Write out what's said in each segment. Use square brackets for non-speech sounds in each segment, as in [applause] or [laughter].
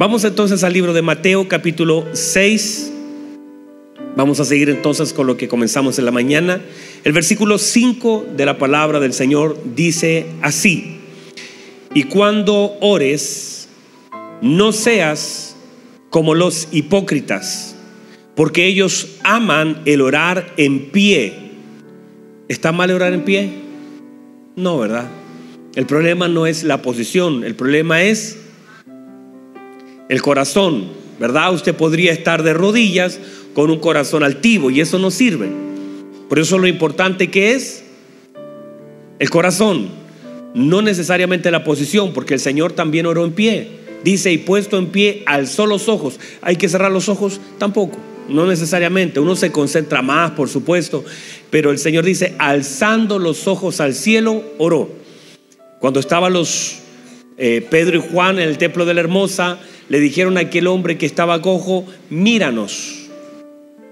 Vamos entonces al libro de Mateo capítulo 6. Vamos a seguir entonces con lo que comenzamos en la mañana. El versículo 5 de la palabra del Señor dice así. Y cuando ores, no seas como los hipócritas, porque ellos aman el orar en pie. ¿Está mal orar en pie? No, ¿verdad? El problema no es la posición, el problema es el corazón, ¿verdad? Usted podría estar de rodillas con un corazón altivo y eso no sirve. Por eso lo importante que es el corazón, no necesariamente la posición, porque el Señor también oró en pie. Dice, y puesto en pie, alzó los ojos. ¿Hay que cerrar los ojos? Tampoco, no necesariamente. Uno se concentra más, por supuesto, pero el Señor dice, alzando los ojos al cielo, oró. Cuando estaban los eh, Pedro y Juan en el templo de la Hermosa, le dijeron a aquel hombre que estaba cojo, míranos.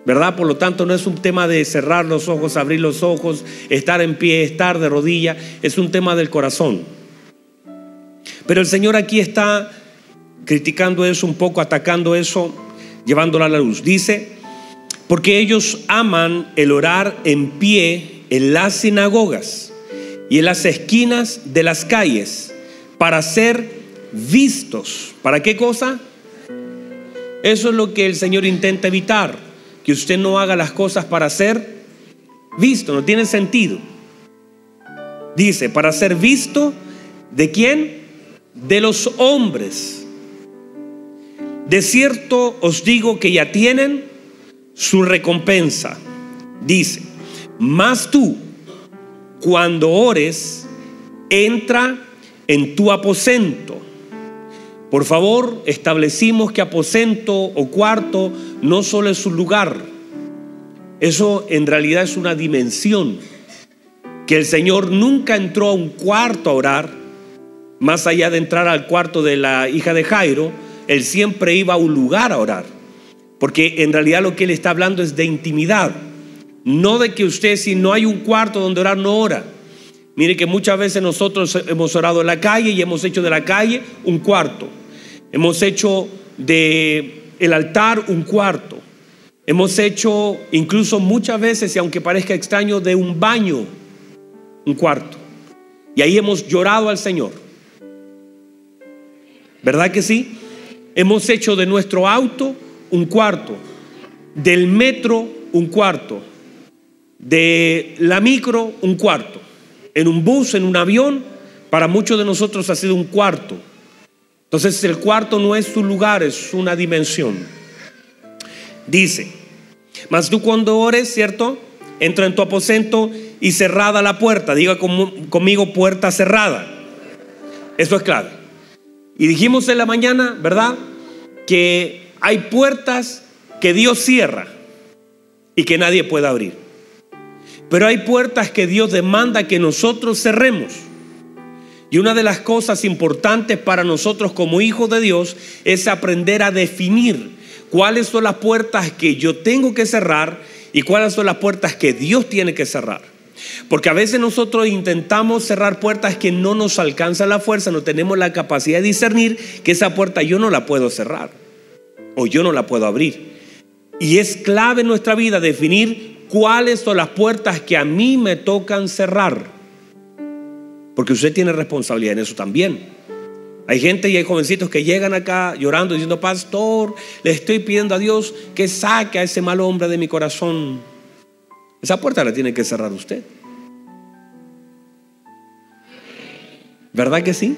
¿Verdad? Por lo tanto, no es un tema de cerrar los ojos, abrir los ojos, estar en pie, estar de rodilla, es un tema del corazón. Pero el Señor aquí está criticando eso un poco, atacando eso, llevándolo a la luz. Dice, porque ellos aman el orar en pie en las sinagogas y en las esquinas de las calles para ser vistos. ¿Para qué cosa? Eso es lo que el Señor intenta evitar, que usted no haga las cosas para ser visto, no tiene sentido. Dice, para ser visto, ¿de quién? De los hombres. De cierto os digo que ya tienen su recompensa. Dice, mas tú, cuando ores, entra en tu aposento por favor, establecimos que aposento o cuarto no solo es un lugar, eso en realidad es una dimensión. Que el Señor nunca entró a un cuarto a orar, más allá de entrar al cuarto de la hija de Jairo, Él siempre iba a un lugar a orar. Porque en realidad lo que Él está hablando es de intimidad, no de que usted si no hay un cuarto donde orar no ora. Mire que muchas veces nosotros hemos orado en la calle y hemos hecho de la calle un cuarto. Hemos hecho de el altar un cuarto. Hemos hecho incluso muchas veces, y aunque parezca extraño, de un baño un cuarto. Y ahí hemos llorado al Señor. ¿Verdad que sí? Hemos hecho de nuestro auto un cuarto, del metro un cuarto, de la micro un cuarto, en un bus, en un avión, para muchos de nosotros ha sido un cuarto. Entonces el cuarto no es su lugar, es una dimensión. Dice, mas tú cuando ores, ¿cierto? Entra en tu aposento y cerrada la puerta. Diga conmigo puerta cerrada. Eso es claro. Y dijimos en la mañana, ¿verdad? Que hay puertas que Dios cierra y que nadie puede abrir. Pero hay puertas que Dios demanda que nosotros cerremos. Y una de las cosas importantes para nosotros como hijos de Dios es aprender a definir cuáles son las puertas que yo tengo que cerrar y cuáles son las puertas que Dios tiene que cerrar. Porque a veces nosotros intentamos cerrar puertas que no nos alcanza la fuerza, no tenemos la capacidad de discernir que esa puerta yo no la puedo cerrar o yo no la puedo abrir. Y es clave en nuestra vida definir cuáles son las puertas que a mí me tocan cerrar. Porque usted tiene responsabilidad en eso también. Hay gente y hay jovencitos que llegan acá llorando diciendo, pastor, le estoy pidiendo a Dios que saque a ese mal hombre de mi corazón. Esa puerta la tiene que cerrar usted. ¿Verdad que sí?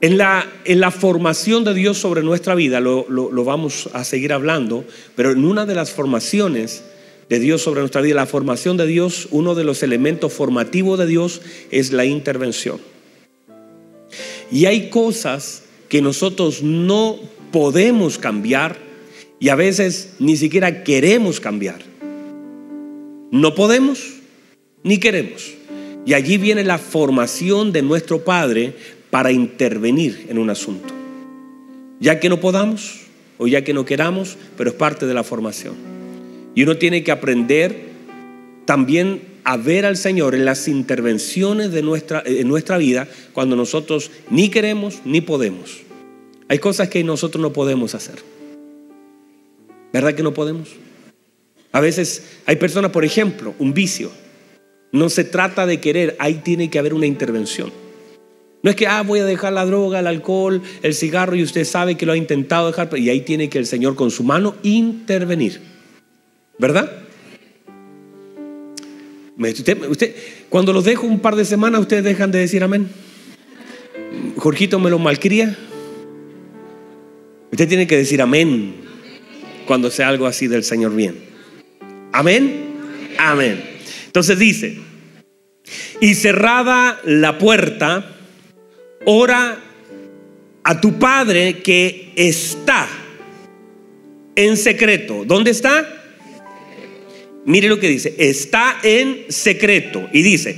En la, en la, formación de Dios sobre nuestra vida, lo, lo, vamos a seguir hablando, pero en una de las formaciones de Dios sobre nuestra vida, la formación de Dios, uno de los elementos formativos de Dios es la intervención. Y hay cosas que nosotros no podemos cambiar y a veces ni siquiera queremos cambiar. No podemos ni queremos. Y allí viene la formación de nuestro Padre para intervenir en un asunto. Ya que no podamos o ya que no queramos, pero es parte de la formación. Y uno tiene que aprender también a ver al Señor en las intervenciones de nuestra, en nuestra vida cuando nosotros ni queremos ni podemos. Hay cosas que nosotros no podemos hacer. ¿Verdad que no podemos? A veces hay personas, por ejemplo, un vicio. No se trata de querer, ahí tiene que haber una intervención. No es que, ah, voy a dejar la droga, el alcohol, el cigarro y usted sabe que lo ha intentado dejar, y ahí tiene que el Señor con su mano intervenir. ¿Verdad? Usted, cuando los dejo un par de semanas, ustedes dejan de decir amén. Jorgito me lo malcría. Usted tiene que decir amén cuando sea algo así del Señor bien. Amén. Amén. Entonces dice, y cerrada la puerta, ora a tu Padre que está en secreto. ¿Dónde está? Mire lo que dice, está en secreto. Y dice,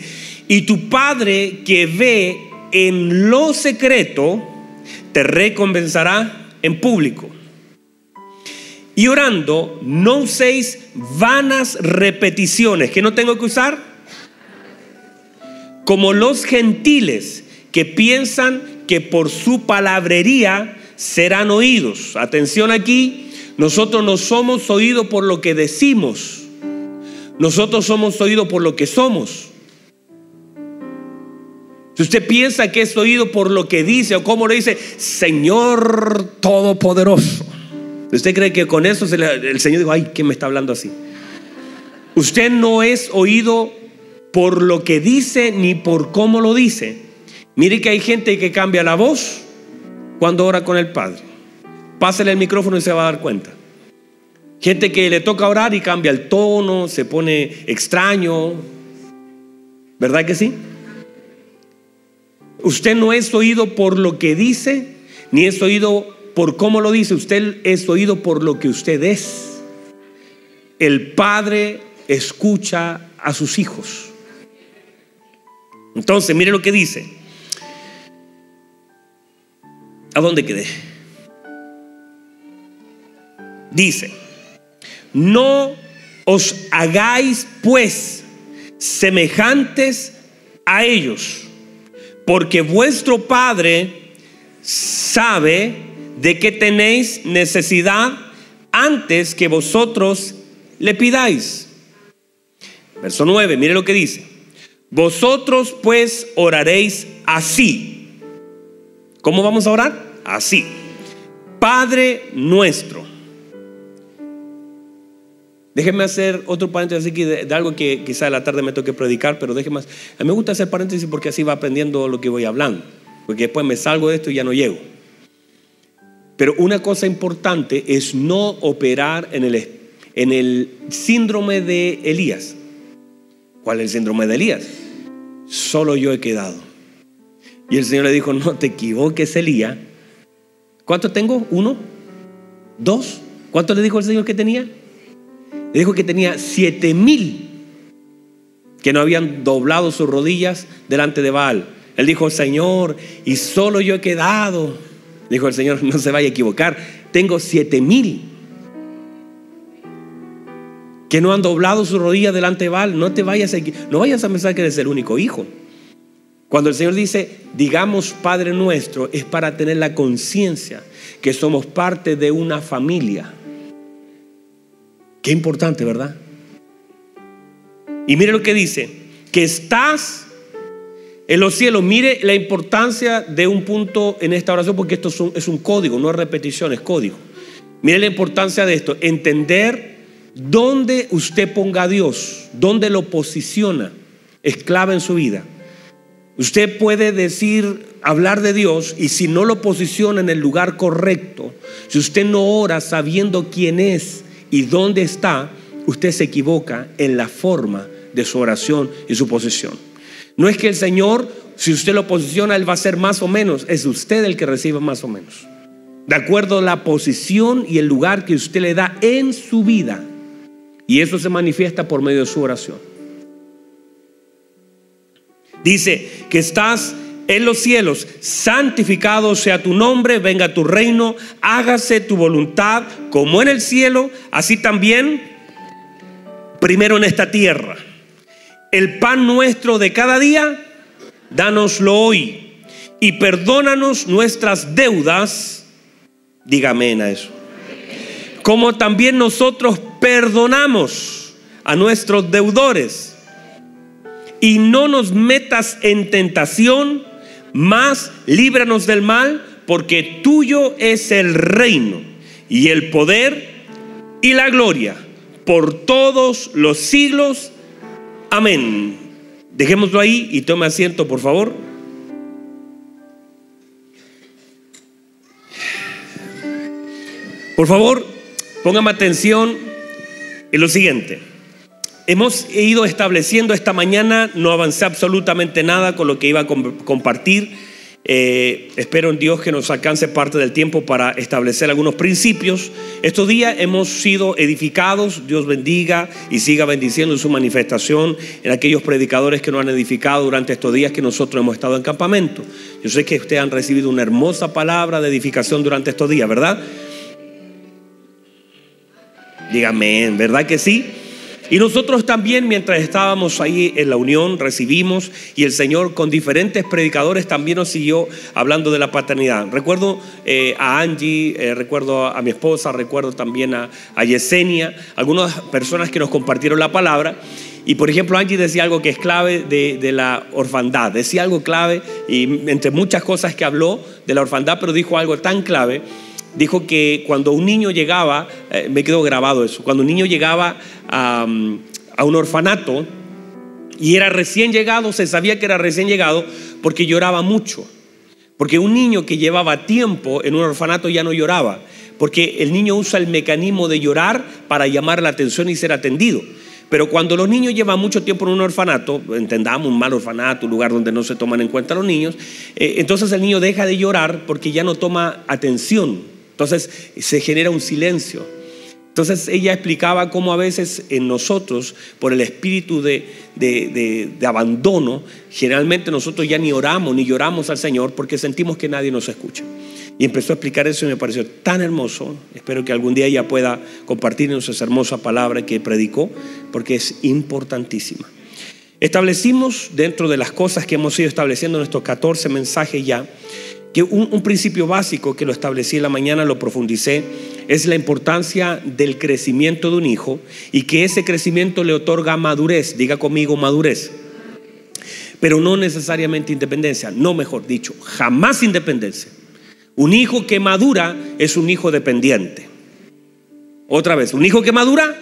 y tu Padre que ve en lo secreto, te recompensará en público. Y orando, no uséis vanas repeticiones. que no tengo que usar? Como los gentiles que piensan que por su palabrería serán oídos. Atención aquí, nosotros no somos oídos por lo que decimos. Nosotros somos oídos por lo que somos. Si usted piensa que es oído por lo que dice o cómo lo dice, Señor Todopoderoso. ¿Usted cree que con eso el Señor dijo, ay, ¿quién me está hablando así? Usted no es oído por lo que dice ni por cómo lo dice. Mire que hay gente que cambia la voz cuando ora con el Padre. Pásale el micrófono y se va a dar cuenta. Gente que le toca orar y cambia el tono, se pone extraño. ¿Verdad que sí? Usted no es oído por lo que dice, ni es oído por cómo lo dice, usted es oído por lo que usted es. El Padre escucha a sus hijos. Entonces, mire lo que dice. ¿A dónde quedé? Dice, no os hagáis pues semejantes a ellos, porque vuestro Padre sabe de que tenéis necesidad antes que vosotros le pidáis. Verso 9, mire lo que dice. Vosotros pues oraréis así. ¿Cómo vamos a orar? Así. Padre nuestro. Déjenme hacer otro paréntesis de, algo que quizá a la tarde me toque predicar, pero déjenme. A mí me gusta hacer paréntesis porque así va aprendiendo lo que voy hablando. Porque después me salgo de esto y ya no llego. Pero una cosa importante es no operar en el, en el síndrome de Elías. ¿Cuál es el síndrome de Elías? Solo yo he quedado. Y el Señor le dijo, no te equivoques, Elías. ¿Cuántos tengo? ¿Uno? ¿Dos? ¿Cuánto le dijo el Señor que tenía? Dijo que tenía siete mil que no habían doblado sus rodillas delante de Baal. Él dijo, Señor, y solo yo he quedado. Dijo el Señor, no se vaya a equivocar, tengo siete mil que no han doblado su rodilla delante de Baal. No te vayas a, no vayas a pensar que eres el único hijo. Cuando el Señor dice, digamos Padre nuestro, es para tener la conciencia que somos parte de una familia. Qué importante, ¿verdad? Y mire lo que dice, que estás en los cielos, mire la importancia de un punto en esta oración, porque esto es un, código, no es repetición, es código. Mire la importancia de esto, entender dónde usted ponga a Dios, dónde lo posiciona, es clave en su vida. Usted puede decir, hablar de Dios y si no lo posiciona en el lugar correcto, si usted no ora sabiendo quién es y dónde está, usted se equivoca en la forma de su oración y su posición. No es que el Señor, si usted lo posiciona, Él va a ser más o menos. Es usted el que recibe más o menos. De acuerdo a la posición y el lugar que usted le da en su vida. Y eso se manifiesta por medio de su oración. Dice que estás en los cielos, santificado sea tu nombre, venga tu reino, hágase tu voluntad como en el cielo, así también primero en esta tierra el pan nuestro de cada día, dánoslo hoy y perdónanos nuestras deudas, Dígame a eso. Como también nosotros perdonamos a nuestros deudores. Y no nos metas en tentación, mas líbranos del mal, porque tuyo es el reino y el poder y la gloria por todos los siglos. Amén. Dejémoslo ahí y tome asiento, por favor. Por favor, póngame atención en lo siguiente. Hemos ido estableciendo esta mañana, no avancé absolutamente nada con lo que iba a compartir eh, espero en Dios que nos alcance parte del tiempo para establecer algunos principios. Estos días hemos sido edificados, Dios bendiga y siga bendiciendo su manifestación en aquellos predicadores que nos han edificado durante estos días que nosotros hemos estado en campamento. Yo sé que ustedes han recibido una hermosa palabra de edificación durante estos días, ¿verdad? Dígame, ¿verdad que sí? Y nosotros también, mientras estábamos ahí en la unión, recibimos y el Señor con diferentes predicadores también nos siguió hablando de la paternidad. Recuerdo eh, a Angie, eh, recuerdo a mi esposa, recuerdo también a, Yesenia, algunas personas que nos compartieron la palabra. Y por ejemplo, Angie decía algo que es clave de, la orfandad. Decía algo clave y entre muchas cosas que habló de la orfandad, pero dijo algo tan clave dijo que cuando un niño llegaba, eh, me quedó grabado eso, cuando un niño llegaba a, un orfanato y era recién llegado, se sabía que era recién llegado porque lloraba mucho. Porque un niño que llevaba tiempo en un orfanato ya no lloraba, porque el niño usa el mecanismo de llorar para llamar la atención y ser atendido. Pero cuando los niños llevan mucho tiempo en un orfanato, entendamos un mal orfanato, un lugar donde no se toman en cuenta los niños, eh, entonces el niño deja de llorar porque ya no toma atención. Entonces se genera un silencio. Entonces ella explicaba cómo a veces en nosotros, por el espíritu de, abandono, generalmente nosotros ya ni oramos ni lloramos al Señor porque sentimos que nadie nos escucha. Y empezó a explicar eso y me pareció tan hermoso. Espero que algún día ella pueda compartirnos esa hermosa palabra que predicó porque es importantísima. Establecimos dentro de las cosas que hemos ido estableciendo en estos 14 mensajes ya, que un, principio básico que lo establecí en la mañana, lo profundicé, es la importancia del crecimiento de un hijo y que ese crecimiento le otorga madurez, diga conmigo madurez, pero no necesariamente independencia, no mejor dicho, jamás independencia. Un hijo que madura es un hijo dependiente. Otra vez, un hijo que madura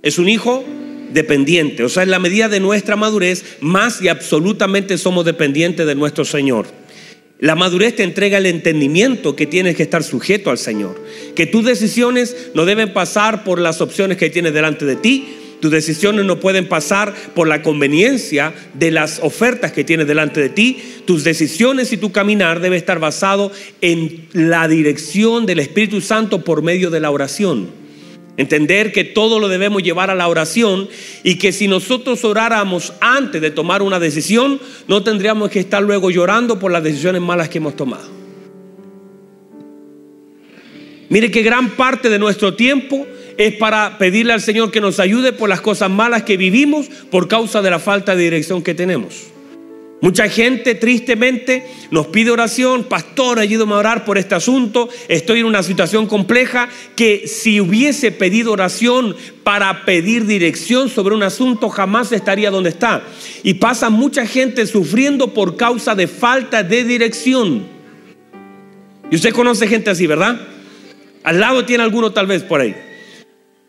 es un hijo dependiente, o sea, en la medida de nuestra madurez, más y absolutamente somos dependientes de nuestro Señor. La madurez te entrega el entendimiento que tienes que estar sujeto al Señor. Que tus decisiones no deben pasar por las opciones que tienes delante de ti. Tus decisiones no pueden pasar por la conveniencia de las ofertas que tienes delante de ti. Tus decisiones y tu caminar debe estar basado en la dirección del Espíritu Santo por medio de la oración. Entender que todo lo debemos llevar a la oración y que si nosotros oráramos antes de tomar una decisión, no tendríamos que estar luego llorando por las decisiones malas que hemos tomado. Mire que gran parte de nuestro tiempo es para pedirle al Señor que nos ayude por las cosas malas que vivimos por causa de la falta de dirección que tenemos. Mucha gente tristemente nos pide oración, pastor, ayúdame a orar por este asunto, estoy en una situación compleja que si hubiese pedido oración para pedir dirección sobre un asunto jamás estaría donde está. Y pasa mucha gente sufriendo por causa de falta de dirección. Y usted conoce gente así, ¿verdad? Al lado tiene alguno tal vez por ahí.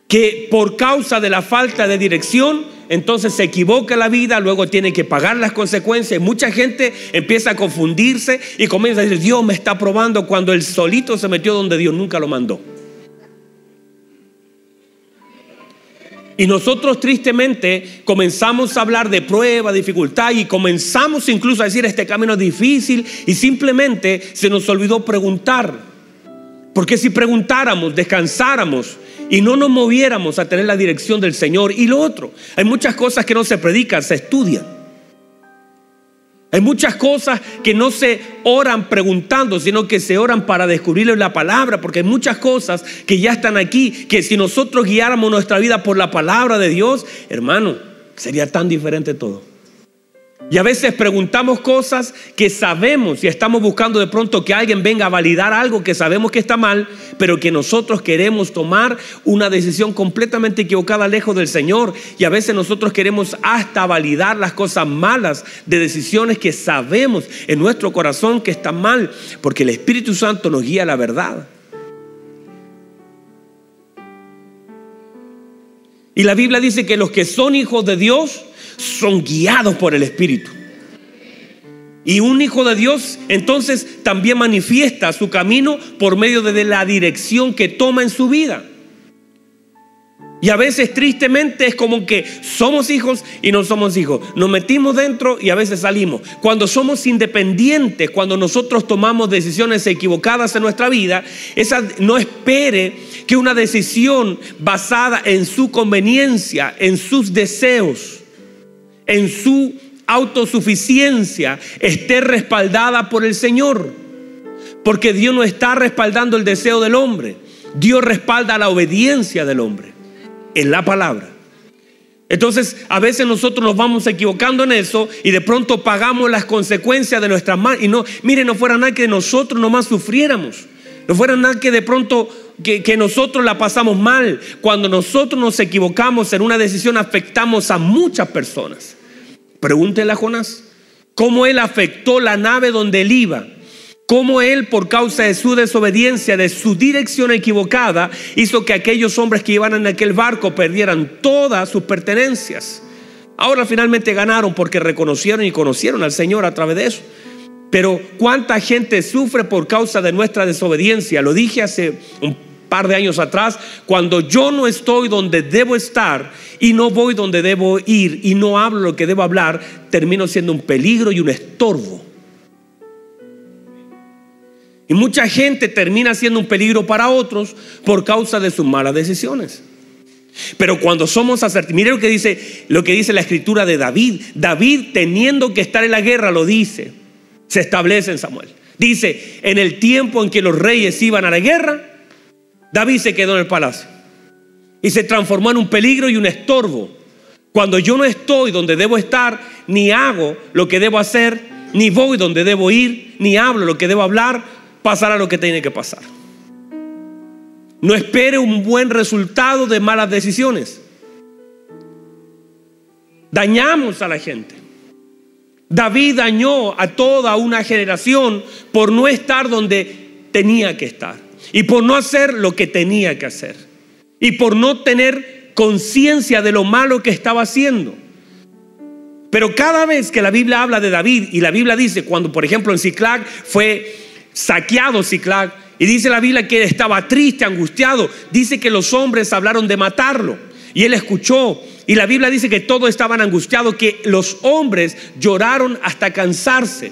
Que por causa de la falta de dirección entonces se equivoca la vida, luego tiene que pagar las consecuencias. Mucha gente empieza a confundirse y comienza a decir, Dios me está probando cuando el solito se metió donde Dios nunca lo mandó. Y nosotros tristemente comenzamos a hablar de prueba, dificultad y comenzamos incluso a decir este camino es difícil y simplemente se nos olvidó preguntar. Porque si preguntáramos, descansáramos, y no nos moviéramos a tener la dirección del Señor. Y lo otro, hay muchas cosas que no se predican, se estudian. Hay muchas cosas que no se oran preguntando, sino que se oran para descubrir la palabra, porque hay muchas cosas que ya están aquí, que si nosotros guiáramos nuestra vida por la palabra de Dios, hermano, sería tan diferente todo. Y a veces preguntamos cosas que sabemos y estamos buscando de pronto que alguien venga a validar algo que sabemos que está mal, pero que nosotros queremos tomar una decisión completamente equivocada lejos del Señor. Y a veces nosotros queremos hasta validar las cosas malas de decisiones que sabemos en nuestro corazón que están mal, porque el Espíritu Santo nos guía la verdad. Y la Biblia dice que los que son hijos de Dios, son guiados por el Espíritu. Y un hijo de Dios entonces también manifiesta su camino por medio de la dirección que toma en su vida. Y a veces tristemente es como que somos hijos y no somos hijos. Nos metimos dentro y a veces salimos. Cuando somos independientes, cuando nosotros tomamos decisiones equivocadas en nuestra vida, esa no espere que una decisión basada en su conveniencia, en sus deseos, en su autosuficiencia esté respaldada por el Señor. Porque Dios no está respaldando el deseo del hombre. Dios respalda la obediencia del hombre en la palabra. Entonces, a veces nosotros nos vamos equivocando en eso y de pronto pagamos las consecuencias de nuestras manos. Y no, mire, no fuera nada que nosotros nomás sufriéramos. No fuera nada que de pronto que, que, nosotros la pasamos mal. Cuando nosotros nos equivocamos en una decisión, afectamos a muchas personas. Pregúntele a Jonás cómo él afectó la nave donde él iba. Cómo él, por causa de su desobediencia, de su dirección equivocada, hizo que aquellos hombres que iban en aquel barco perdieran todas sus pertenencias. Ahora finalmente ganaron porque reconocieron y conocieron al Señor a través de eso. Pero cuánta gente sufre por causa de nuestra desobediencia. Lo dije hace un par de años atrás, cuando yo no estoy donde debo estar y no voy donde debo ir y no hablo lo que debo hablar, termino siendo un peligro y un estorbo. Y mucha gente termina siendo un peligro para otros por causa de sus malas decisiones. Pero cuando somos asertivos, mire lo que dice lo que dice la escritura de David. David teniendo que estar en la guerra lo dice. Se establece en Samuel. Dice, en el tiempo en que los reyes iban a la guerra, David se quedó en el palacio y se transformó en un peligro y un estorbo. Cuando yo no estoy donde debo estar, ni hago lo que debo hacer, ni voy donde debo ir, ni hablo lo que debo hablar, pasará lo que tiene que pasar. No espere un buen resultado de malas decisiones. Dañamos a la gente. David dañó a toda una generación por no estar donde tenía que estar y por no hacer lo que tenía que hacer y por no tener conciencia de lo malo que estaba haciendo. Pero cada vez que la Biblia habla de David y la Biblia dice cuando por ejemplo en Ciclag fue saqueado Ciclag y dice la Biblia que estaba triste, angustiado, dice que los hombres hablaron de matarlo. Y él escuchó. Y la Biblia dice que todos estaban angustiados, que los hombres lloraron hasta cansarse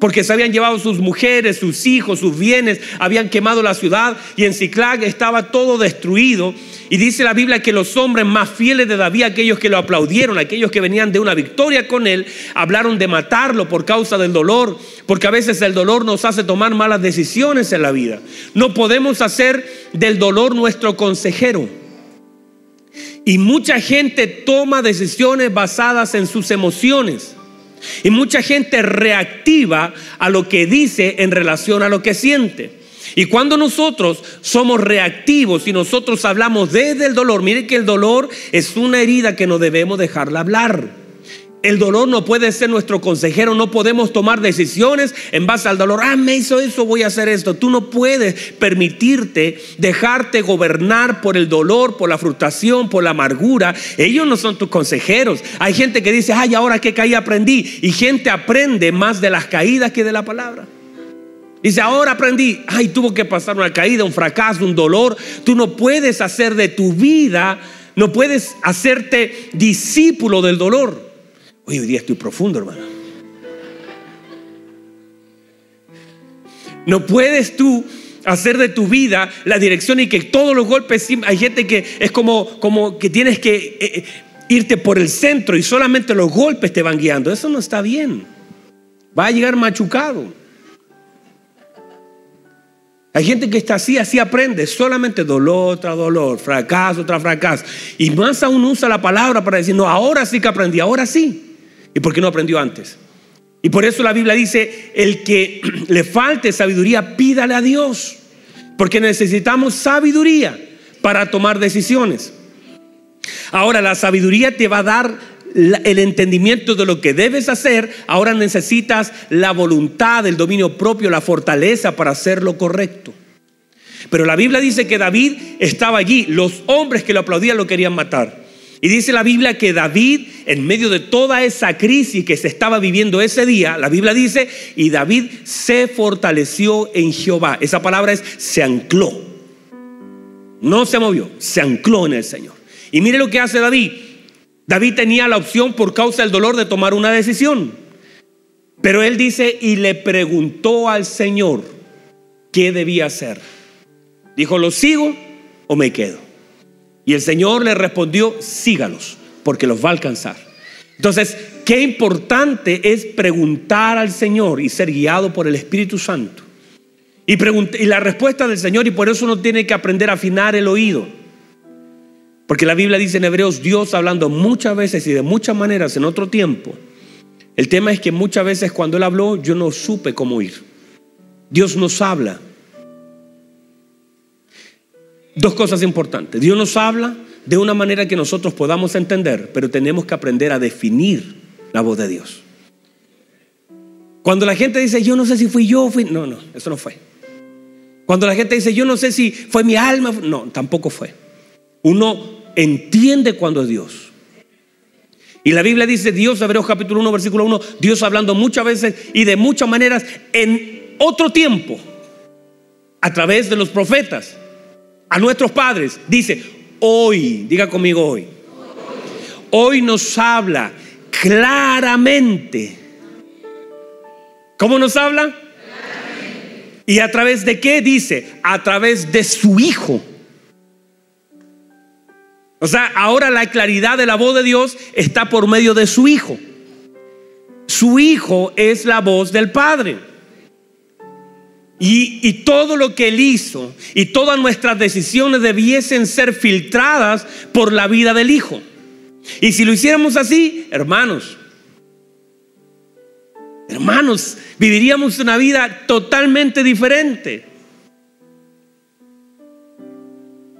porque se habían llevado sus mujeres, sus hijos, sus bienes, habían quemado la ciudad y en Ciclag estaba todo destruido. Y dice la Biblia que los hombres más fieles de David, aquellos que lo aplaudieron, aquellos que venían de una victoria con él, hablaron de matarlo por causa del dolor, porque a veces el dolor nos hace tomar malas decisiones en la vida. No podemos hacer del dolor nuestro consejero. Y mucha gente toma decisiones basadas en sus emociones. Y mucha gente reactiva a lo que dice en relación a lo que siente. Y cuando nosotros somos reactivos y nosotros hablamos desde el dolor, mire que el dolor es una herida que no debemos dejarla hablar. El dolor no puede ser nuestro consejero, no podemos tomar decisiones en base al dolor. Ah, me hizo eso, voy a hacer esto. Tú no puedes permitirte dejarte gobernar por el dolor, por la frustración, por la amargura. Ellos no son tus consejeros. Hay gente que dice, ay, ahora que caí aprendí. Y gente aprende más de las caídas que de la palabra. Dice, ahora aprendí, ay, tuvo que pasar una caída, un fracaso, un dolor. Tú no puedes hacer de tu vida, no puedes hacerte discípulo del dolor. Hoy, día estoy profundo, hermano. No puedes tú hacer de tu vida la dirección y que todos los golpes, hay gente que es como, como que tienes que eh, eh, irte por el centro y solamente los golpes te van guiando. Eso no está bien. Va a llegar machucado. Hay gente que está así, así aprende, solamente dolor tras dolor, fracaso tras fracaso. Y más aún usa la palabra para decir, no, ahora sí que aprendí, ahora sí. ¿Y por qué no aprendió antes? Y por eso la Biblia dice, el que [clears throat] le falte sabiduría, pídale a Dios. Porque necesitamos sabiduría para tomar decisiones. Ahora, la sabiduría te va a dar el entendimiento de lo que debes hacer. Ahora necesitas la voluntad, el dominio propio, la fortaleza para hacer lo correcto. Pero la Biblia dice que David estaba allí. Los hombres que lo aplaudían lo querían matar. Y dice la Biblia que David, en medio de toda esa crisis que se estaba viviendo ese día, la Biblia dice, y David se fortaleció en Jehová. Esa palabra es se ancló. No se movió, se ancló en el Señor. Y mire lo que hace David. David tenía la opción por causa del dolor de tomar una decisión. Pero él dice, y le preguntó al Señor qué debía hacer. Dijo, ¿lo sigo o me quedo? Y el Señor le respondió, sígalos, porque los va a alcanzar. Entonces, qué importante es preguntar al Señor y ser guiado por el Espíritu Santo. Y, y la respuesta del Señor, y por eso uno tiene que aprender a afinar el oído. Porque la Biblia dice en Hebreos, Dios hablando muchas veces y de muchas maneras en otro tiempo. El tema es que muchas veces cuando Él habló, yo no supe cómo ir. Dios nos habla Dos cosas importantes. Dios nos habla de una manera que nosotros podamos entender, pero tenemos que aprender a definir la voz de Dios. Cuando la gente dice, yo no sé si fui yo, fui... No, no, eso no fue. Cuando la gente dice, yo no sé si fue mi alma, no, tampoco fue. Uno entiende cuando es Dios. Y la Biblia dice, Dios, Hebreos capítulo 1, versículo 1, Dios hablando muchas veces y de muchas maneras en otro tiempo, a través de los profetas a nuestros padres. Dice, hoy, diga conmigo hoy. Hoy nos habla claramente. ¿Cómo nos habla? ¿Y a través de qué? Dice, a través de su Hijo. O sea, ahora la claridad de la voz de Dios está por medio de su Hijo. Su Hijo es la voz del Padre. Y, todo lo que Él hizo y todas nuestras decisiones debiesen ser filtradas por la vida del Hijo. Y si lo hiciéramos así, hermanos, hermanos, viviríamos una vida totalmente diferente.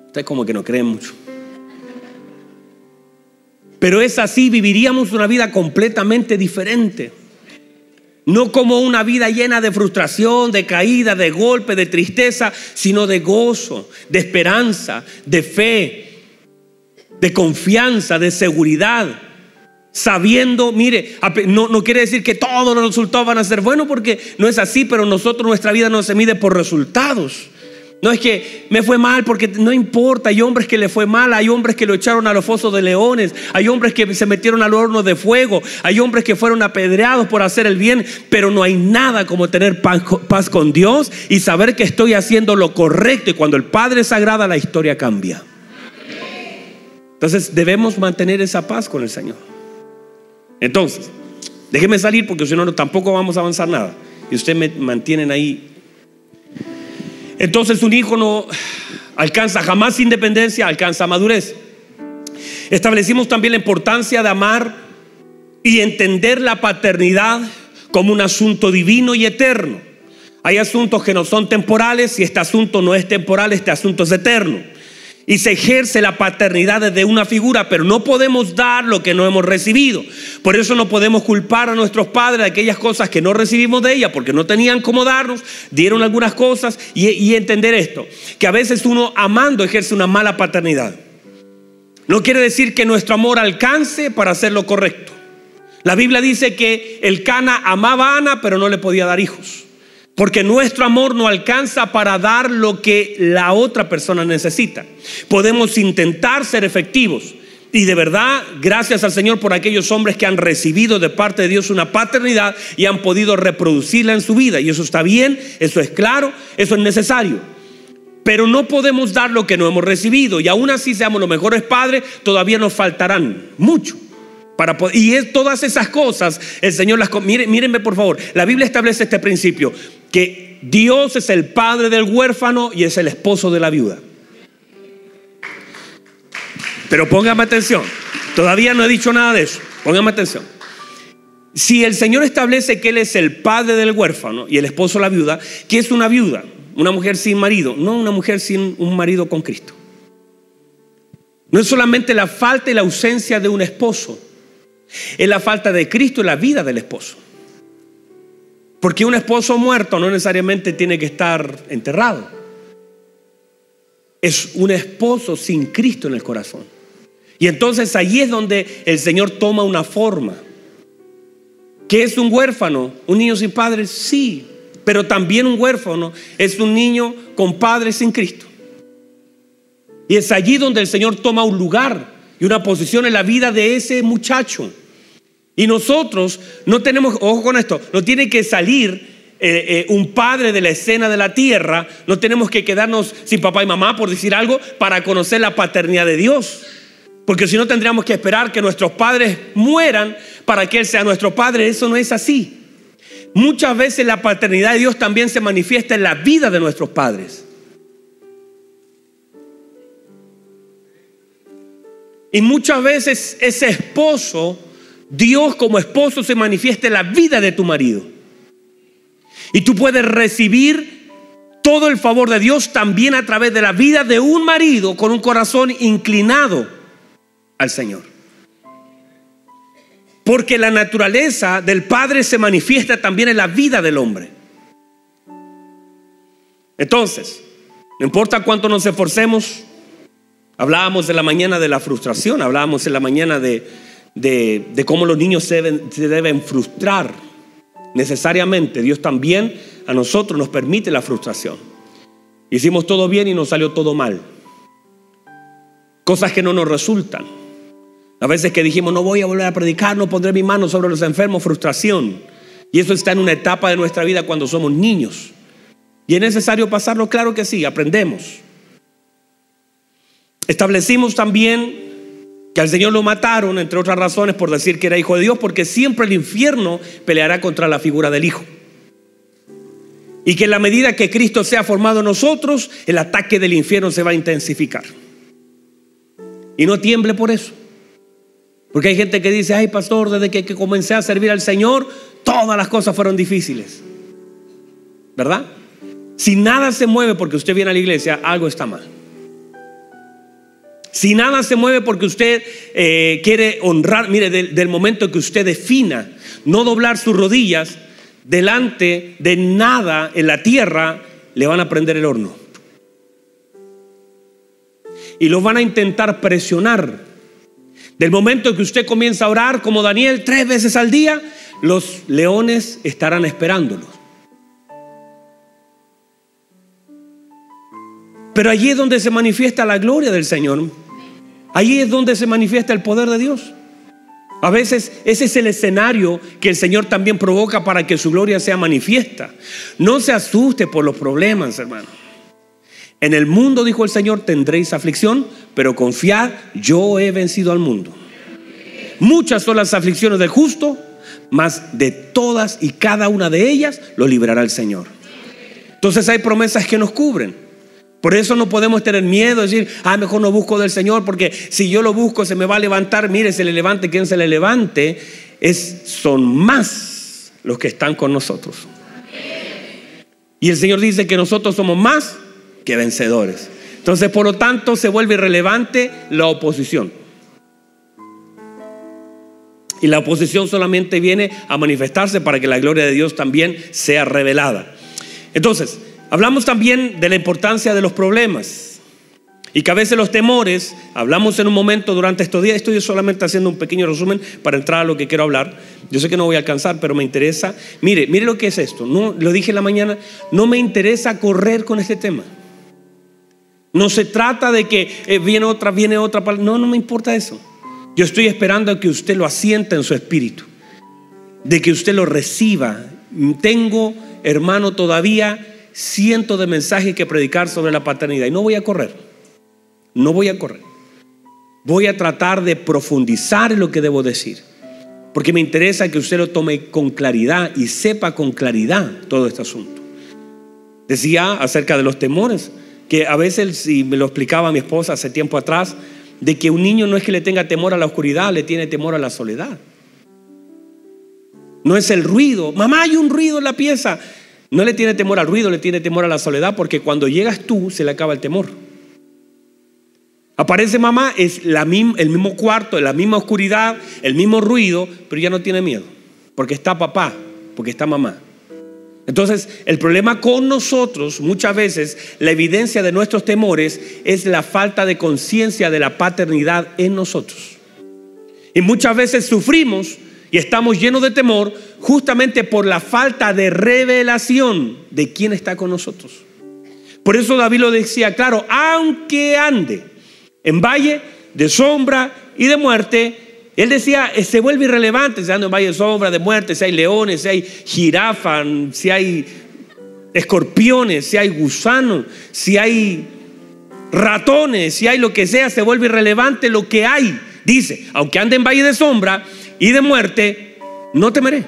Ustedes como que no creen mucho. Pero es así, viviríamos una vida completamente diferente. No como una vida llena de frustración, de caída, de golpe, de tristeza, sino de gozo, de esperanza, de fe, de confianza, de seguridad. Sabiendo, mire, no, no quiere decir que todos los resultados van a ser buenos porque no es así, pero nosotros nuestra vida no se mide por resultados. No es que me fue mal porque no importa, hay hombres que le fue mal, hay hombres que lo echaron a los fosos de leones, hay hombres que se metieron al horno de fuego, hay hombres que fueron apedreados por hacer el bien, pero no hay nada como tener paz, con Dios y saber que estoy haciendo lo correcto y cuando el Padre es la historia cambia. Entonces debemos mantener esa paz con el Señor. Entonces, déjeme salir porque si no tampoco vamos a avanzar nada. Y ustedes me mantienen ahí entonces un hijo no alcanza jamás independencia, alcanza madurez. Establecimos también la importancia de amar y entender la paternidad como un asunto divino y eterno. Hay asuntos que no son temporales y este asunto no es temporal, este asunto es eterno y se ejerce la paternidad desde una figura, pero no podemos dar lo que no hemos recibido. Por eso no podemos culpar a nuestros padres de aquellas cosas que no recibimos de ella, porque no tenían cómo darnos, dieron algunas cosas y, y entender esto, que a veces uno amando ejerce una mala paternidad. No quiere decir que nuestro amor alcance para hacer lo correcto. La Biblia dice que el Cana amaba a Ana, pero no le podía dar hijos. Porque nuestro amor no alcanza para dar lo que la otra persona necesita. Podemos intentar ser efectivos. Y de verdad, gracias al Señor por aquellos hombres que han recibido de parte de Dios una paternidad y han podido reproducirla en su vida. Y eso está bien, eso es claro, eso es necesario. Pero no podemos dar lo que no hemos recibido. Y aún así seamos los mejores padres, todavía nos faltarán mucho. Para y es, todas esas cosas, el Señor las... Mírenme por favor, la Biblia establece este principio que Dios es el padre del huérfano y es el esposo de la viuda. Pero póngame atención, todavía no he dicho nada de eso, póngame atención. Si el Señor establece que Él es el padre del huérfano y el esposo la viuda, ¿qué es una viuda? Una mujer sin marido, no una mujer sin un marido con Cristo. No es solamente la falta y la ausencia de un esposo, es la falta de Cristo en la vida del esposo. Porque un esposo muerto no necesariamente tiene que estar enterrado. Es un esposo sin Cristo en el corazón. Y entonces allí es donde el Señor toma una forma. ¿Qué es un huérfano? ¿Un niño sin padres? Sí. Pero también un huérfano es un niño con padres sin Cristo. Y es allí donde el Señor toma un lugar y una posición en la vida de ese muchacho. Y nosotros no tenemos, ojo con esto, no tiene que salir eh, eh, un padre de la escena de la tierra, no tenemos que quedarnos sin papá y mamá, por decir algo, para conocer la paternidad de Dios. Porque si no tendríamos que esperar que nuestros padres mueran para que Él sea nuestro padre. Eso no es así. Muchas veces la paternidad de Dios también se manifiesta en la vida de nuestros padres. Y muchas veces ese esposo Dios como esposo se manifiesta en la vida de tu marido. Y tú puedes recibir todo el favor de Dios también a través de la vida de un marido con un corazón inclinado al Señor. Porque la naturaleza del Padre se manifiesta también en la vida del hombre. Entonces, no importa cuánto nos esforcemos, hablábamos en la mañana de la frustración, hablábamos en la mañana de, de, cómo los niños se deben, se deben frustrar. Necesariamente Dios también a nosotros nos permite la frustración. Hicimos todo bien y nos salió todo mal. Cosas que no nos resultan. A veces que dijimos, no voy a volver a predicar, no pondré mi mano sobre los enfermos, frustración. Y eso está en una etapa de nuestra vida cuando somos niños. ¿Y es necesario pasarlo? Claro que sí, aprendemos. Establecimos también que al Señor lo mataron, entre otras razones, por decir que era hijo de Dios, porque siempre el infierno peleará contra la figura del Hijo. Y que en la medida que Cristo sea formado en nosotros, el ataque del infierno se va a intensificar. Y no tiemble por eso. Porque hay gente que dice, ay pastor, desde que, que comencé a servir al Señor, todas las cosas fueron difíciles. ¿Verdad? Si nada se mueve porque usted viene a la iglesia, algo está mal. Si nada se mueve porque usted eh, quiere honrar, mire, del, momento que usted defina no doblar sus rodillas delante de nada en la tierra, le van a prender el horno. Y lo van a intentar presionar. Del momento que usted comienza a orar como Daniel tres veces al día, los leones estarán esperándolos. Pero allí es donde se manifiesta la gloria del Señor. Allí es donde se manifiesta el poder de Dios. A veces ese es el escenario que el Señor también provoca para que su gloria sea manifiesta. No se asuste por los problemas, hermano. En el mundo, dijo el Señor, tendréis aflicción, pero confiad, yo he vencido al mundo. Muchas son las aflicciones del justo, mas de todas y cada una de ellas lo librará el Señor. Entonces hay promesas que nos cubren. Por eso no podemos tener miedo, decir, ah, mejor no busco del Señor, porque si yo lo busco se me va a levantar, mire, se le levante quien se le levante, es, son más los que están con nosotros. Y el Señor dice que nosotros somos más que vencedores. Entonces, por lo tanto, se vuelve irrelevante la oposición. Y la oposición solamente viene a manifestarse para que la gloria de Dios también sea revelada. Entonces, Hablamos también de la importancia de los problemas y que a veces los temores, hablamos en un momento durante estos días, estoy solamente haciendo un pequeño resumen para entrar a lo que quiero hablar. Yo sé que no voy a alcanzar, pero me interesa. Mire, mire lo que es esto. No, lo dije en la mañana, no me interesa correr con este tema. No se trata de que eh, viene otra, viene otra. No, no me importa eso. Yo estoy esperando a que usted lo asienta en su espíritu, de que usted lo reciba. Tengo, hermano, todavía cientos de mensajes que predicar sobre la paternidad y no voy a correr. No voy a correr. Voy a tratar de profundizar en lo que debo decir. Porque me interesa que usted lo tome con claridad y sepa con claridad todo este asunto. Decía acerca de los temores, que a veces, si me lo explicaba mi esposa hace tiempo atrás, de que un niño no es que le tenga temor a la oscuridad, le tiene temor a la soledad. No es el ruido. Mamá, hay un ruido en la pieza. No le tiene temor al ruido, le tiene temor a la soledad, porque cuando llegas tú se le acaba el temor. Aparece mamá, es la el mismo cuarto, la misma oscuridad, el mismo ruido, pero ya no tiene miedo, porque está papá, porque está mamá. Entonces, el problema con nosotros, muchas veces, la evidencia de nuestros temores es la falta de conciencia de la paternidad en nosotros. Y muchas veces sufrimos y estamos llenos de temor justamente por la falta de revelación de quién está con nosotros. Por eso David lo decía, claro, aunque ande en valle de sombra y de muerte, él decía, eh, se vuelve irrelevante si ando en valle de sombra, de muerte, si hay leones, si hay jirafas, si hay escorpiones, si hay gusanos, si hay ratones, si hay lo que sea, se vuelve irrelevante lo que hay. Dice, aunque ande en valle de sombra y de muerte, no temeré.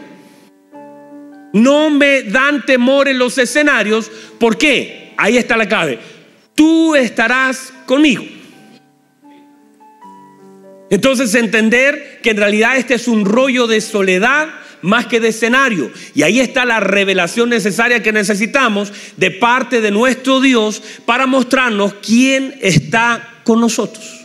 No me dan temor en los escenarios. ¿Por qué? Ahí está la clave. Tú estarás conmigo. Entonces entender que en realidad este es un rollo de soledad más que de escenario. Y ahí está la revelación necesaria que necesitamos de parte de nuestro Dios para mostrarnos quién está con nosotros.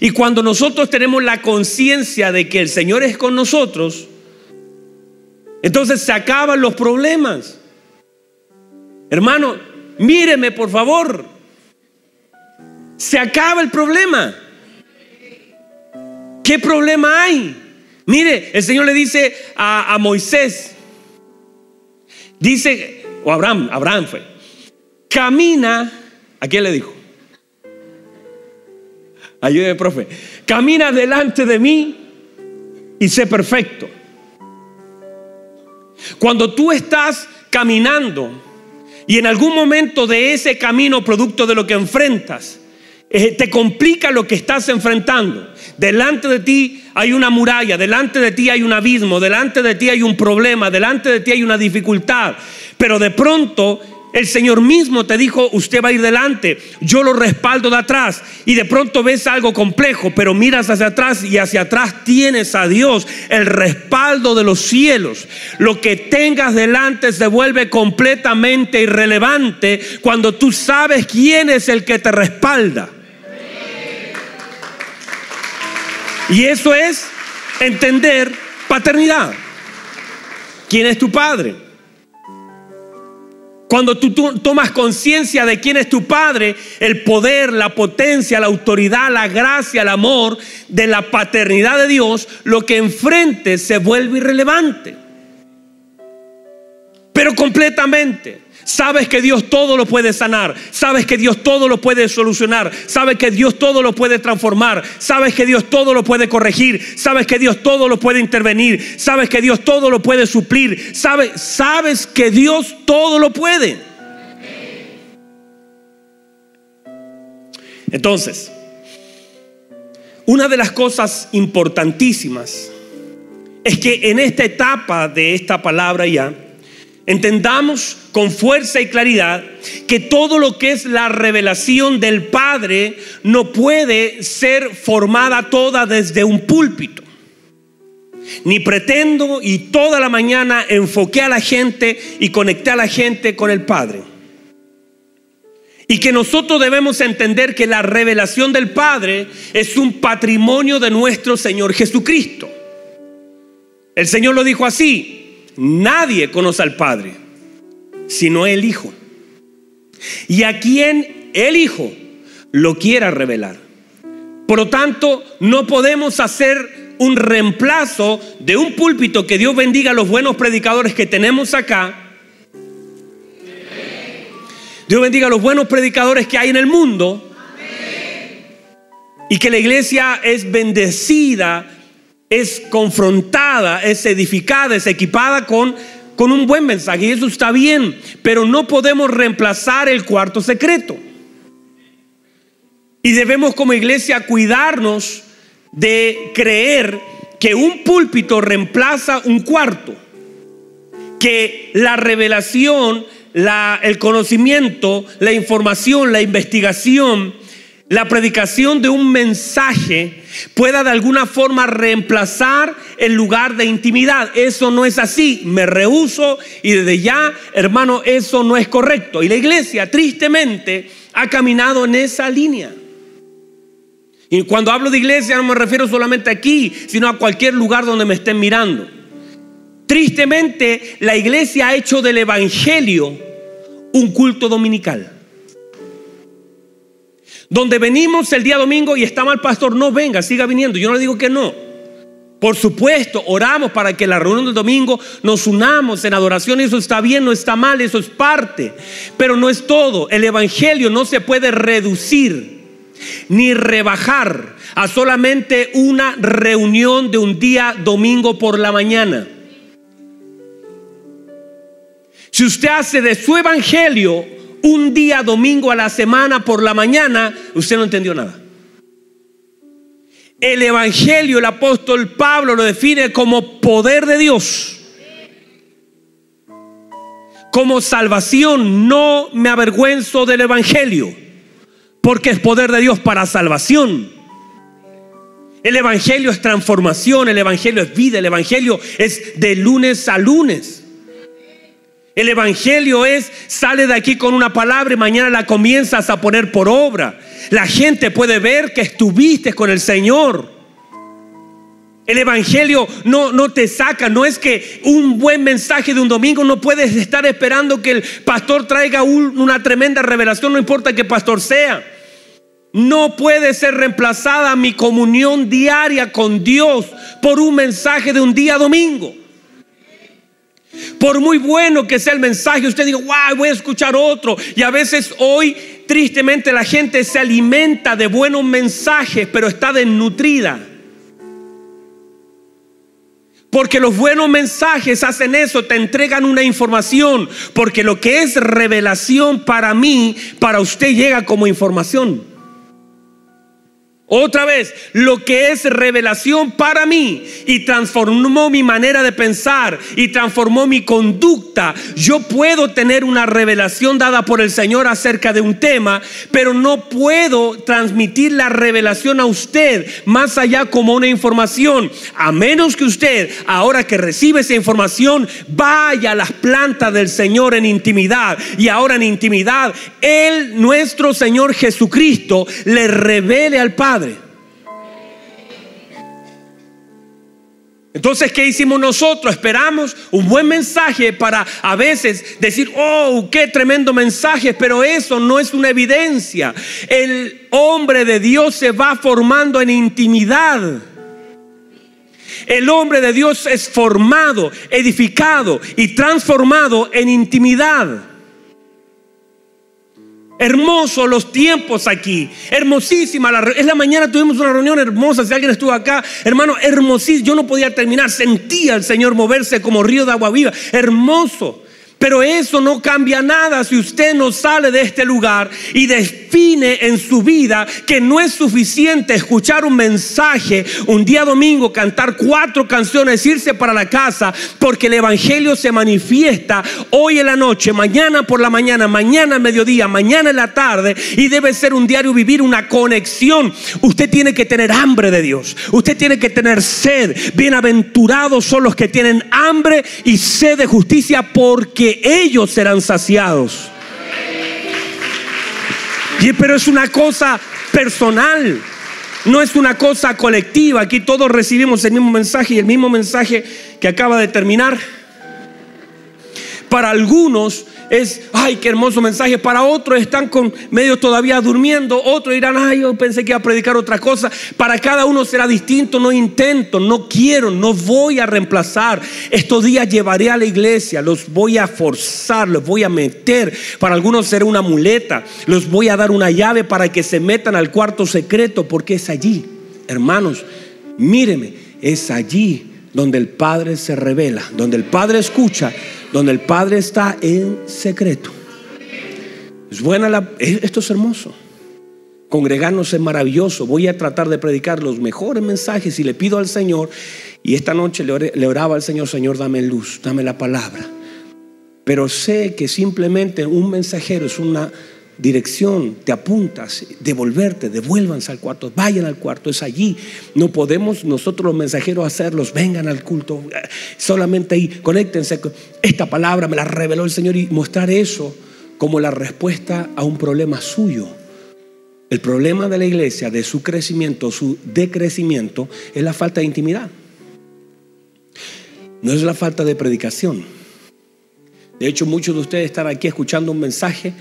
Y cuando nosotros tenemos la conciencia de que el Señor es con nosotros, entonces se acaban los problemas. Hermano, míreme por favor. Se acaba el problema. ¿Qué problema hay? Mire, el Señor le dice a, Moisés, dice, o Abraham, Abraham fue, camina, ¿a quién le dijo? Ayúdeme, profe. Camina delante de mí y sé perfecto. Cuando tú estás caminando y en algún momento de ese camino, producto de lo que enfrentas, eh, te complica lo que estás enfrentando. Delante de ti hay una muralla, delante de ti hay un abismo, delante de ti hay un problema, delante de ti hay una dificultad. Pero de pronto el Señor mismo te dijo, usted va a ir delante, yo lo respaldo de atrás. Y de pronto ves algo complejo, pero miras hacia atrás y hacia atrás tienes a Dios, el respaldo de los cielos. Lo que tengas delante se vuelve completamente irrelevante cuando tú sabes quién es el que te respalda. Y eso es entender paternidad. ¿Quién es tu padre? Cuando tú, tomas conciencia de quién es tu Padre, el poder, la potencia, la autoridad, la gracia, el amor de la paternidad de Dios, lo que enfrente se vuelve irrelevante. Pero completamente. Sabes que Dios todo lo puede sanar. Sabes que Dios todo lo puede solucionar. Sabes que Dios todo lo puede transformar. Sabes que Dios todo lo puede corregir. Sabes que Dios todo lo puede intervenir. Sabes que Dios todo lo puede suplir. Sabes, sabes que Dios todo lo puede. Entonces, una de las cosas importantísimas es que en esta etapa de esta palabra ya, entendamos con fuerza y claridad que todo lo que es la revelación del Padre no puede ser formada toda desde un púlpito. Ni pretendo y toda la mañana enfoqué a la gente y conecté a la gente con el Padre. Y que nosotros debemos entender que la revelación del Padre es un patrimonio de nuestro Señor Jesucristo. El Señor lo dijo así, Nadie conoce al Padre, sino el Hijo. Y a quien el Hijo lo quiera revelar. Por lo tanto, no podemos hacer un reemplazo de un púlpito que Dios bendiga a los buenos predicadores que tenemos acá. Dios bendiga a los buenos predicadores que hay en el mundo. Y que la iglesia es bendecida es confrontada, es edificada, es equipada con, con un buen mensaje. Y eso está bien, pero no podemos reemplazar el cuarto secreto. Y debemos como iglesia cuidarnos de creer que un púlpito reemplaza un cuarto. Que la revelación, la, el conocimiento, la información, la investigación, la predicación de un mensaje pueda de alguna forma reemplazar el lugar de intimidad. Eso no es así. Me rehuso y desde ya, hermano, eso no es correcto. Y la iglesia, tristemente, ha caminado en esa línea. Y cuando hablo de iglesia no me refiero solamente aquí, sino a cualquier lugar donde me estén mirando. Tristemente, la iglesia ha hecho del Evangelio un culto dominical. Donde venimos el día domingo y está mal pastor, no venga, siga viniendo. Yo no le digo que no. Por supuesto, oramos para que la reunión del domingo nos unamos en adoración. Eso está bien, no está mal, eso es parte. Pero no es todo. El Evangelio no se puede reducir ni rebajar a solamente una reunión de un día domingo por la mañana. Si usted hace de su Evangelio un día domingo a la semana por la mañana, usted no entendió nada. El Evangelio, el apóstol Pablo lo define como poder de Dios. Como salvación, no me avergüenzo del Evangelio, porque es poder de Dios para salvación. El Evangelio es transformación, el Evangelio es vida, el Evangelio es de lunes a lunes. El Evangelio es, sale de aquí con una palabra y mañana la comienzas a poner por obra. La gente puede ver que estuviste con el Señor. El Evangelio no, no te saca, no es que un buen mensaje de un domingo no puedes estar esperando que el pastor traiga una tremenda revelación, no importa qué pastor sea. No puede ser reemplazada mi comunión diaria con Dios por un mensaje de un día domingo. Por muy bueno que sea el mensaje, usted diga, wow, voy a escuchar otro. Y a veces hoy, tristemente, la gente se alimenta de buenos mensajes, pero está desnutrida. Porque los buenos mensajes hacen eso, te entregan una información. Porque lo que es revelación para mí, para usted llega como información. Otra vez, lo que es revelación para mí y transformó mi manera de pensar y transformó mi conducta. Yo puedo tener una revelación dada por el Señor acerca de un tema, pero no puedo transmitir la revelación a usted más allá como una información, a menos que usted, ahora que recibe esa información, vaya a las plantas del Señor en intimidad. Y ahora en intimidad, Él, nuestro Señor Jesucristo, le revele al Padre entonces, ¿qué hicimos nosotros? Esperamos un buen mensaje para a veces decir, oh, qué tremendo mensaje, pero eso no es una evidencia. El hombre de Dios se va formando en intimidad. El hombre de Dios es formado, edificado y transformado en intimidad. Hermosos los tiempos aquí. Hermosísima. La, es la mañana tuvimos una reunión hermosa. Si alguien estuvo acá, hermano, hermosísimo. Yo no podía terminar. Sentía al Señor moverse como río de agua viva. Hermoso. Pero eso no cambia nada si usted no sale de este lugar y define en su vida que no es suficiente escuchar un mensaje un día domingo, cantar cuatro canciones, irse para la casa, porque el Evangelio se manifiesta hoy en la noche, mañana por la mañana, mañana al mediodía, mañana en la tarde y debe ser un diario vivir una conexión. Usted tiene que tener hambre de Dios, usted tiene que tener sed. Bienaventurados son los que tienen hambre y sed de justicia porque ellos serán saciados. Y, pero es una cosa personal, no es una cosa colectiva. Aquí todos recibimos el mismo mensaje y el mismo mensaje que acaba de terminar. Para algunos es, ay, qué hermoso mensaje. Para otros están con medio todavía durmiendo. Otros dirán, ay, yo pensé que iba a predicar otra cosa. Para cada uno será distinto. No intento, no quiero, no voy a reemplazar. Estos días llevaré a la iglesia, los voy a forzar, los voy a meter. Para algunos será una muleta. Los voy a dar una llave para que se metan al cuarto secreto, porque es allí, hermanos, míreme, es allí donde el Padre se revela, donde el Padre escucha donde el Padre está en secreto. Es buena la, esto es hermoso. Congregarnos es maravilloso. Voy a tratar de predicar los mejores mensajes y le pido al Señor. Y esta noche le, oraba al Señor, Señor, dame luz, dame la palabra. Pero sé que simplemente un mensajero es una dirección, te apuntas, devolverte, devuélvanse al cuarto, vayan al cuarto, es allí. No podemos nosotros los mensajeros hacerlos, vengan al culto, solamente ahí, conéctense. Esta palabra me la reveló el Señor y mostrar eso como la respuesta a un problema suyo. El problema de la iglesia, de su crecimiento, su decrecimiento, es la falta de intimidad. No es la falta de predicación. De hecho, muchos de ustedes están aquí escuchando un mensaje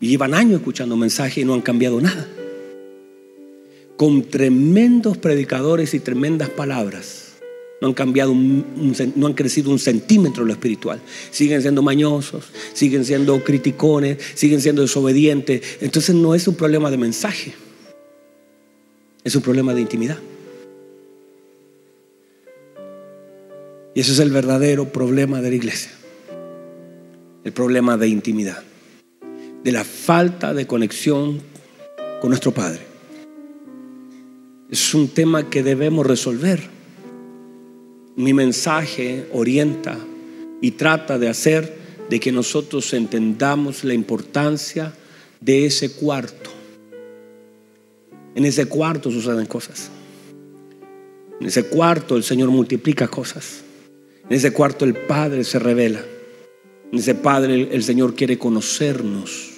y llevan años escuchando un mensaje y no han cambiado nada. Con tremendos predicadores y tremendas palabras. No han cambiado, no han crecido un centímetro en lo espiritual. Siguen siendo mañosos, siguen siendo criticones, siguen siendo desobedientes. Entonces no es un problema de mensaje, es un problema de intimidad. Y ese es el verdadero problema de la iglesia. El problema de intimidad. De la falta de conexión con nuestro Padre. Es un tema que debemos resolver. Mi mensaje orienta y trata de hacer de que nosotros entendamos la importancia de ese cuarto. En ese cuarto suceden cosas. En ese cuarto el Señor multiplica cosas. En ese cuarto el Padre se revela. En ese Padre el, Señor quiere conocernos.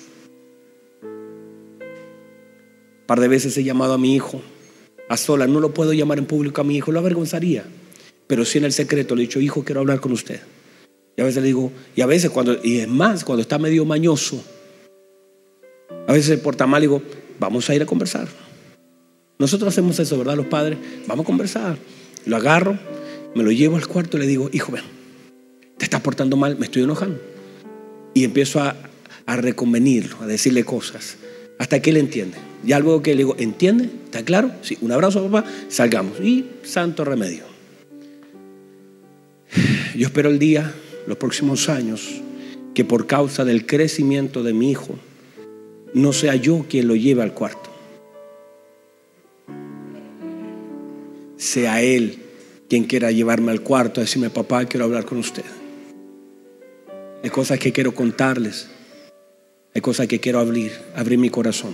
Par de veces he llamado a mi hijo a sola. No lo puedo llamar en público a mi hijo, lo avergonzaría. Pero sí en el secreto le he dicho, hijo, quiero hablar con usted. Y a veces le digo, y a veces cuando, y es más, cuando está medio mañoso, a veces se porta mal, digo, vamos a ir a conversar. Nosotros hacemos eso, ¿verdad? Los padres, vamos a conversar. Lo agarro, me lo llevo al cuarto y le digo, hijo, ven, te estás portando mal, me estoy enojando. Y empiezo a, a reconvenirlo, a decirle cosas, hasta que él entiende. Ya luego que le digo, ¿entiende? ¿Está claro? Sí, un abrazo, papá, salgamos. Y santo remedio. Yo espero el día, los próximos años, que por causa del crecimiento de mi hijo, no sea yo quien lo lleve al cuarto. Sea él quien quiera llevarme al cuarto a decirme, papá, quiero hablar con usted. Hay cosas que quiero contarles. Hay cosas que quiero abrir, abrir mi corazón.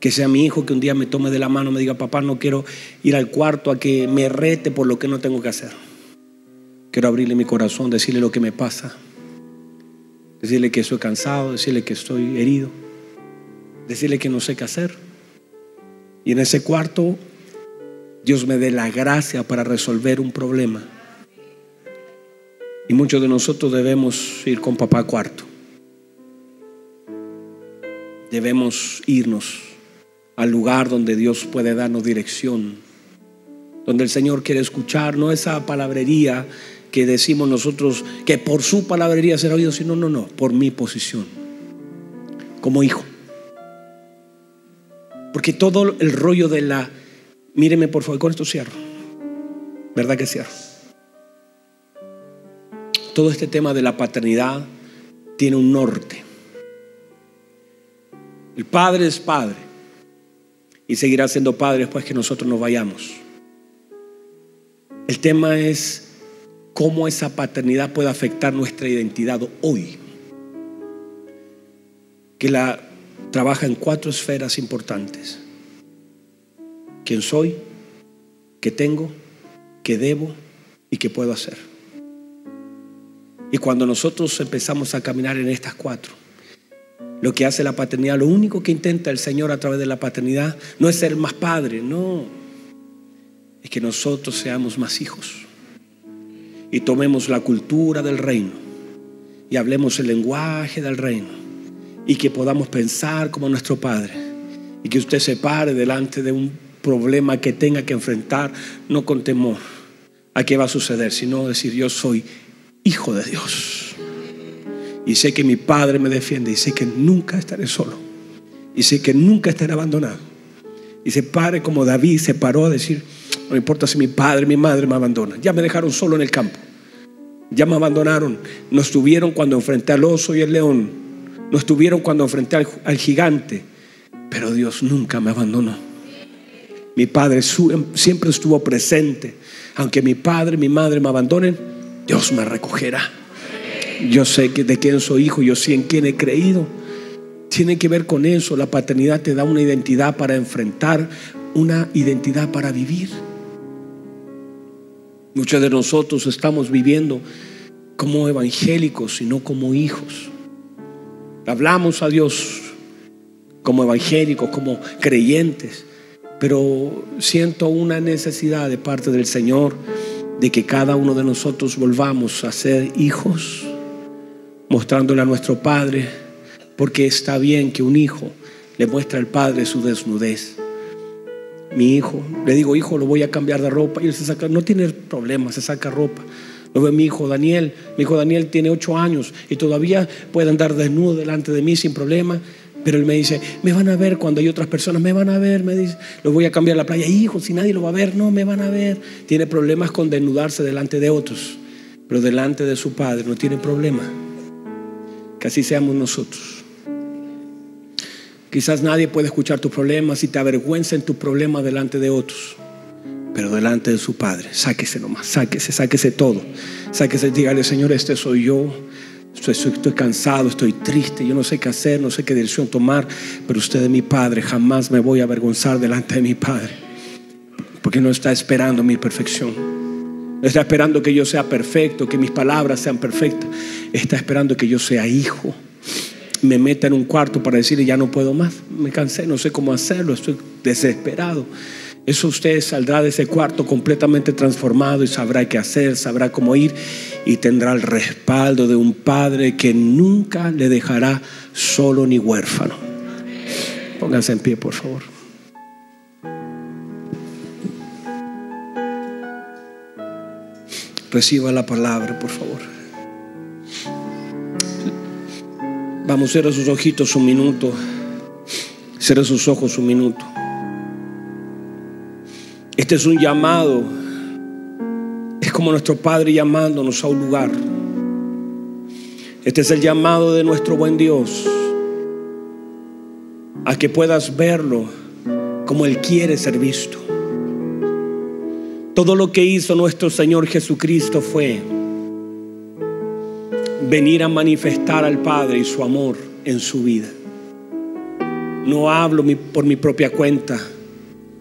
Que sea mi hijo que un día me tome de la mano me diga, papá, no quiero ir al cuarto a que me rete por lo que no tengo que hacer. Quiero abrirle mi corazón, decirle lo que me pasa. Decirle que estoy cansado, decirle que estoy herido. Decirle que no sé qué hacer. Y en ese cuarto Dios me dé la gracia para resolver un problema. Y muchos de nosotros debemos ir con papá cuarto. Debemos irnos al lugar donde Dios puede darnos dirección, donde el Señor quiere escuchar, no esa palabrería que decimos nosotros que por su palabrería será oído, sino no, no, por mi posición como hijo. Porque todo el rollo de la Míreme por favor, con esto cierro. ¿Verdad que cierro? Todo este tema de la paternidad tiene un norte. El padre es padre y seguirá siendo padre después que nosotros nos vayamos. El tema es cómo esa paternidad puede afectar nuestra identidad hoy. Que la trabaja en cuatro esferas importantes quién soy, qué tengo, qué debo y qué puedo hacer. Y cuando nosotros empezamos a caminar en estas cuatro, lo que hace la paternidad, lo único que intenta el Señor a través de la paternidad no es ser más padre, no, es que nosotros seamos más hijos y tomemos la cultura del reino y hablemos el lenguaje del reino y que podamos pensar como nuestro Padre y que usted se pare delante de un problema que tenga que enfrentar, no con temor a qué va a suceder, sino decir, yo soy hijo de Dios. Y sé que mi Padre me defiende y sé que nunca estaré solo. Y sé que nunca estaré abandonado. Y se pare como David se paró a decir, no importa si mi padre, mi madre me abandonan. Ya me dejaron solo en el campo. Ya me abandonaron. No estuvieron cuando enfrenté al oso y el león. No estuvieron cuando enfrenté al, al gigante. Pero Dios nunca me abandonó. Mi padre siempre estuvo presente. Aunque mi padre, mi madre me abandonen, Dios me recogerá. Yo sé que de quién soy hijo, yo sé en quién he creído. Tiene que ver con eso. La paternidad te da una identidad para enfrentar, una identidad para vivir. Muchos de nosotros estamos viviendo como evangélicos y no como hijos. Hablamos a Dios como evangélicos, como creyentes, pero siento una necesidad de parte del Señor de que cada uno de nosotros volvamos a ser hijos, mostrándole a nuestro Padre, porque está bien que un hijo le muestre al Padre su desnudez. Mi hijo, le digo, hijo, lo voy a cambiar de ropa, y él se saca, no tiene problema, se saca ropa. Ve mi hijo Daniel, mi hijo Daniel tiene ocho años y todavía puede andar desnudo delante de mí sin problema. Pero él me dice, me van a ver cuando hay otras personas, me van a ver, me dice, lo voy a cambiar a la playa. Hijo, si nadie lo va a ver, no, me van a ver. Tiene problemas con desnudarse delante de otros, pero delante de su padre no tiene problema. Que así seamos nosotros. Quizás nadie puede escuchar tus problemas y te avergüenza en tus problemas delante de otros, pero delante de su padre, sáquese nomás, sáquese, sáquese todo. Sáquese, dígale, Señor, este soy yo Estoy, cansado, estoy triste, yo no sé qué hacer, no sé qué dirección tomar, pero usted es mi Padre, jamás me voy a avergonzar delante de mi Padre, porque no está esperando mi perfección. Está esperando que yo sea perfecto, que mis palabras sean perfectas. Está esperando que yo sea hijo. Me meta en un cuarto para decirle, ya no puedo más, me cansé, no sé cómo hacerlo, estoy desesperado. Eso usted saldrá de ese cuarto completamente transformado y sabrá qué hacer, sabrá cómo ir y tendrá el respaldo de un padre que nunca le dejará solo ni huérfano. Pónganse en pie, por favor. Reciba la palabra, por favor. Vamos a cerrar sus ojitos un minuto. Cierra sus ojos un minuto. Este es un llamado. Es como nuestro Padre llamándonos a un lugar. Este es el llamado de nuestro buen Dios. A que puedas verlo como Él quiere ser visto. Todo lo que hizo nuestro Señor Jesucristo fue venir a manifestar al Padre y su amor en su vida. No hablo por mi propia cuenta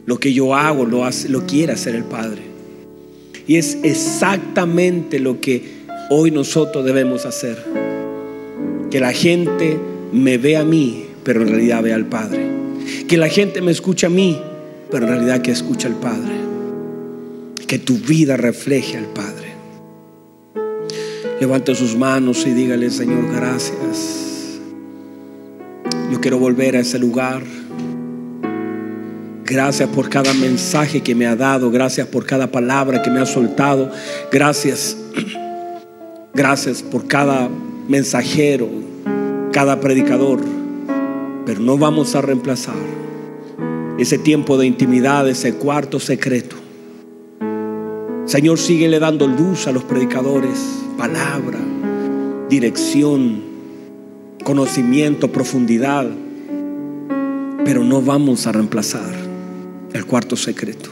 lo que yo hago lo, hace, lo quiere hacer el Padre. Y es exactamente lo que hoy nosotros debemos hacer. Que la gente me vea a mí, pero en realidad vea al Padre. Que la gente me escuche a mí, pero en realidad que escuche al Padre. Que tu vida refleje al Padre. Levante sus manos y dígale, Señor, gracias. Yo quiero volver a ese lugar Gracias por cada mensaje que me ha dado. Gracias por cada palabra que me ha soltado. Gracias. [clears throat] Gracias por cada mensajero, cada predicador. Pero no vamos a reemplazar ese tiempo de intimidad, ese cuarto secreto. Señor, síguele dando luz a los predicadores, palabra, dirección, conocimiento, profundidad. Pero no vamos a reemplazar el cuarto secreto.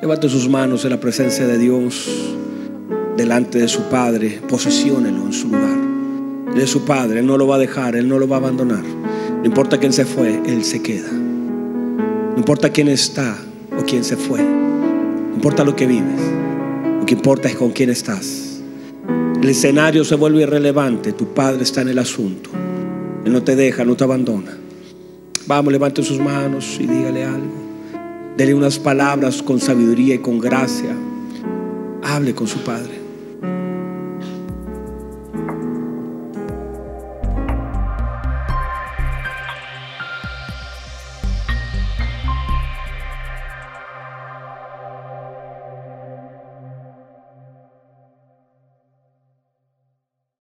Levante sus manos en la presencia de Dios, delante de su Padre, posesiónelo en su lugar. de su Padre, Él no lo va a dejar, Él no lo va a abandonar. No importa quién se fue, Él se queda. No importa quién está o quién se fue. No importa lo que vives. Lo que importa es con quién estás. El escenario se vuelve irrelevante. Tu Padre está en el asunto. Él no te deja, no te abandona. Vamos, levante sus manos y dígale algo. Dele unas palabras con sabiduría y con gracia. Hable con su Padre.